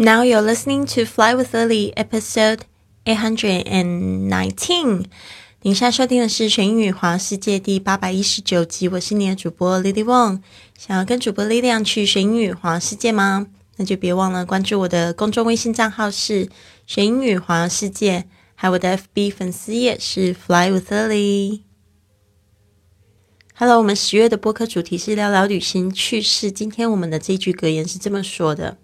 Now you're listening to Fly with Lily, episode eight hundred and nineteen. 您现在收听的是《全英语华世界》第八百一十九集，我是你的主播 Lily Wong。想要跟主播力量去学英语华世界吗？那就别忘了关注我的公众微信账号是“学英语华世界”，还有我的 FB 粉丝页是 “Fly with Lily”。Hello，我们十月的播客主题是聊聊旅行趣事。今天我们的这句格言是这么说的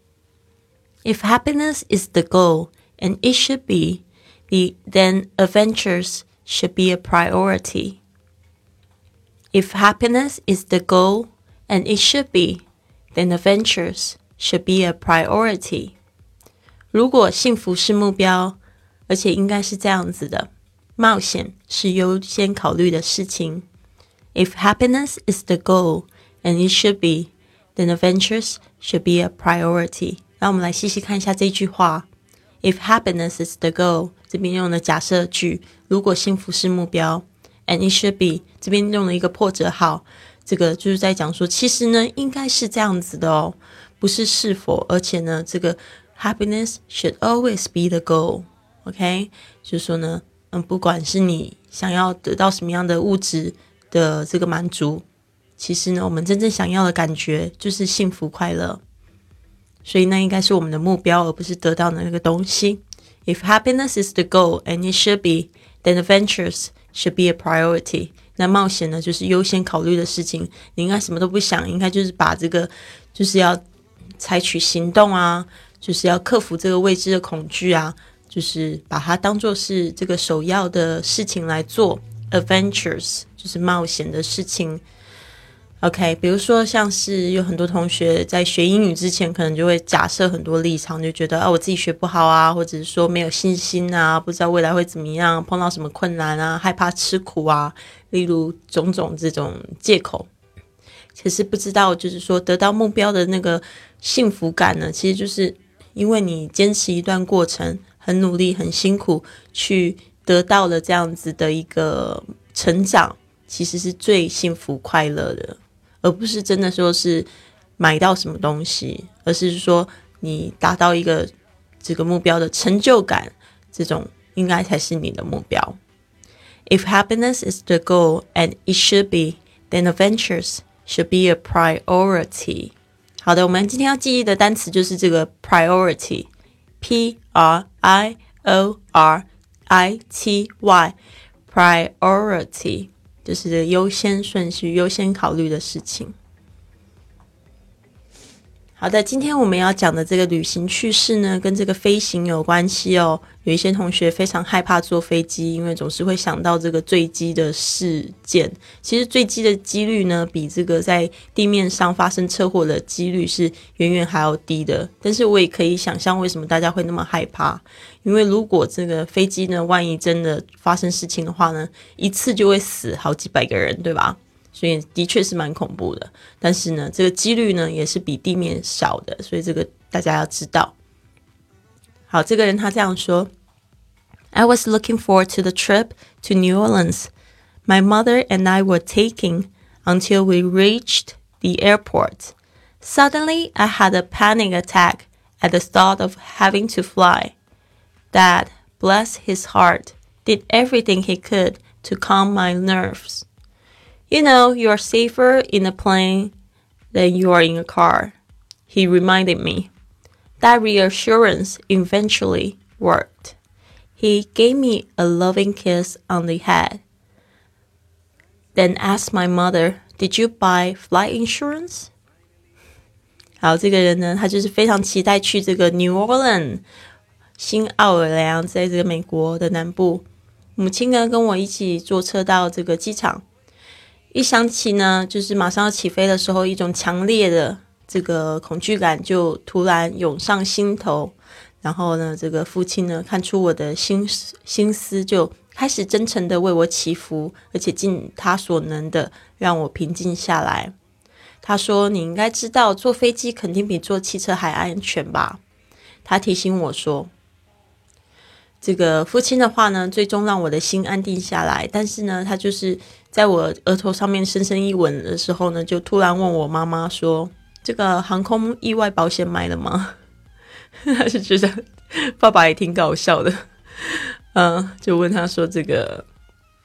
：“If happiness is the goal, and it should be, the then adventures should be a priority. If happiness is the goal, and it should be, then adventures should be a priority. 如果幸福是目标，而且应该是这样子的，冒险是优先考虑的事情。If happiness is the goal, and it should be, then adventures should be a priority. 那我们来细细看一下这句话。If happiness is the goal，这边用了假设句。如果幸福是目标，and it should be，这边用了一个破折号。这个就是在讲说，其实呢，应该是这样子的哦，不是是否，而且呢，这个 happiness should always be the goal。OK，就是说呢，嗯，不管是你想要得到什么样的物质。的这个满足，其实呢，我们真正想要的感觉就是幸福快乐，所以那应该是我们的目标，而不是得到的那个东西。If happiness is the goal, and it should be, then adventures should be a priority. 那冒险呢，就是优先考虑的事情。你应该什么都不想，应该就是把这个，就是要采取行动啊，就是要克服这个未知的恐惧啊，就是把它当做是这个首要的事情来做。Adventures 就是冒险的事情。OK，比如说像是有很多同学在学英语之前，可能就会假设很多立场，就觉得啊我自己学不好啊，或者是说没有信心啊，不知道未来会怎么样，碰到什么困难啊，害怕吃苦啊，例如种种这种借口。其实不知道，就是说得到目标的那个幸福感呢，其实就是因为你坚持一段过程，很努力，很辛苦去。得到了这样子的一个成长，其实是最幸福快乐的，而不是真的说是买到什么东西，而是说你达到一个这个目标的成就感，这种应该才是你的目标。If happiness is the goal, and it should be, then adventures should be a priority. 好的，我们今天要记忆的单词就是这个 priority，P R I O R。I T Y priority 就是优先顺序、优先考虑的事情。好的，今天我们要讲的这个旅行趣事呢，跟这个飞行有关系哦。有一些同学非常害怕坐飞机，因为总是会想到这个坠机的事件。其实坠机的几率呢，比这个在地面上发生车祸的几率是远远还要低的。但是我也可以想象，为什么大家会那么害怕？因为如果这个飞机呢，万一真的发生事情的话呢，一次就会死好几百个人，对吧？所以的确是蛮恐怖的，但是呢，这个几率呢也是比地面少的，所以这个大家要知道。好，这个人他这样说：“I was looking forward to the trip to New Orleans. My mother and I were taking until we reached the airport. Suddenly, I had a panic attack at the thought of having to fly. Dad, bless his heart, did everything he could to calm my nerves.” You know, you're safer in a plane than you are in a car, he reminded me. That reassurance eventually worked. He gave me a loving kiss on the head, then asked my mother, Did you buy flight insurance? 好，这个人呢，他就是非常期待去这个 New Orleans 新奥尔良，在这个美国的南部。母亲呢，跟我一起坐车到这个机场。 一想起呢，就是马上要起飞的时候，一种强烈的这个恐惧感就突然涌上心头。然后呢，这个父亲呢看出我的心思心思，就开始真诚的为我祈福，而且尽他所能的让我平静下来。他说：“你应该知道，坐飞机肯定比坐汽车还安全吧？”他提醒我说：“这个父亲的话呢，最终让我的心安定下来。但是呢，他就是。”在我额头上面深深一吻的时候呢，就突然问我妈妈说：“这个航空意外保险买了吗？”他是觉得爸爸也挺搞笑的，嗯，就问他说：“这个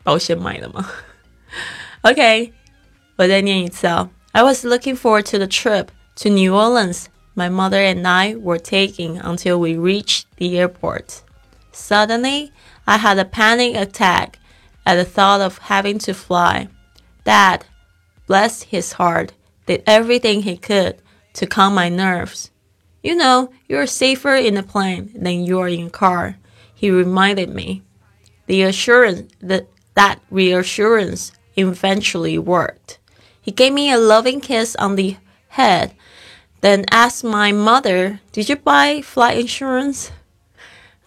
保险买了吗？”OK，我再念一次啊。I was looking forward to the trip to New Orleans my mother and I were taking until we reached the airport. Suddenly, I had a panic attack at the thought of having to fly. Dad, bless his heart, did everything he could to calm my nerves. You know, you're safer in a plane than you are in a car, he reminded me. The assurance that that reassurance eventually worked. He gave me a loving kiss on the head, then asked my mother, Did you buy flight insurance?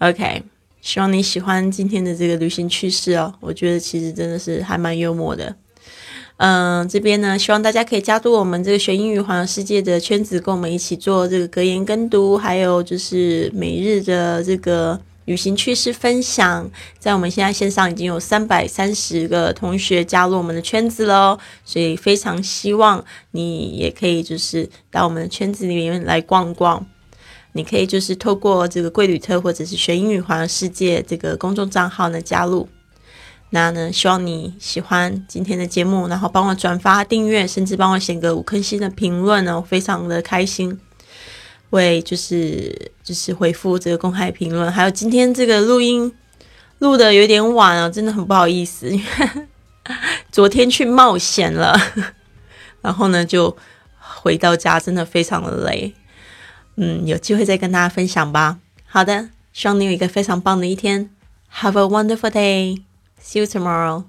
OK，希望你喜欢今天的这个旅行趣事哦。我觉得其实真的是还蛮幽默的。嗯，这边呢，希望大家可以加入我们这个学英语环游世界的圈子，跟我们一起做这个格言跟读，还有就是每日的这个旅行趣事分享。在我们现在线上已经有三百三十个同学加入我们的圈子喽，所以非常希望你也可以就是到我们的圈子里面来逛逛。你可以就是透过这个贵旅特或者是学英语环游世界这个公众账号呢加入。那呢，希望你喜欢今天的节目，然后帮我转发、订阅，甚至帮我写个五颗星的评论呢，非常的开心。为就是就是回复这个公开评论，还有今天这个录音录的有点晚啊，真的很不好意思，因为昨天去冒险了，然后呢就回到家，真的非常的累。嗯，有机会再跟大家分享吧。好的，希望你有一个非常棒的一天。Have a wonderful day. See you tomorrow.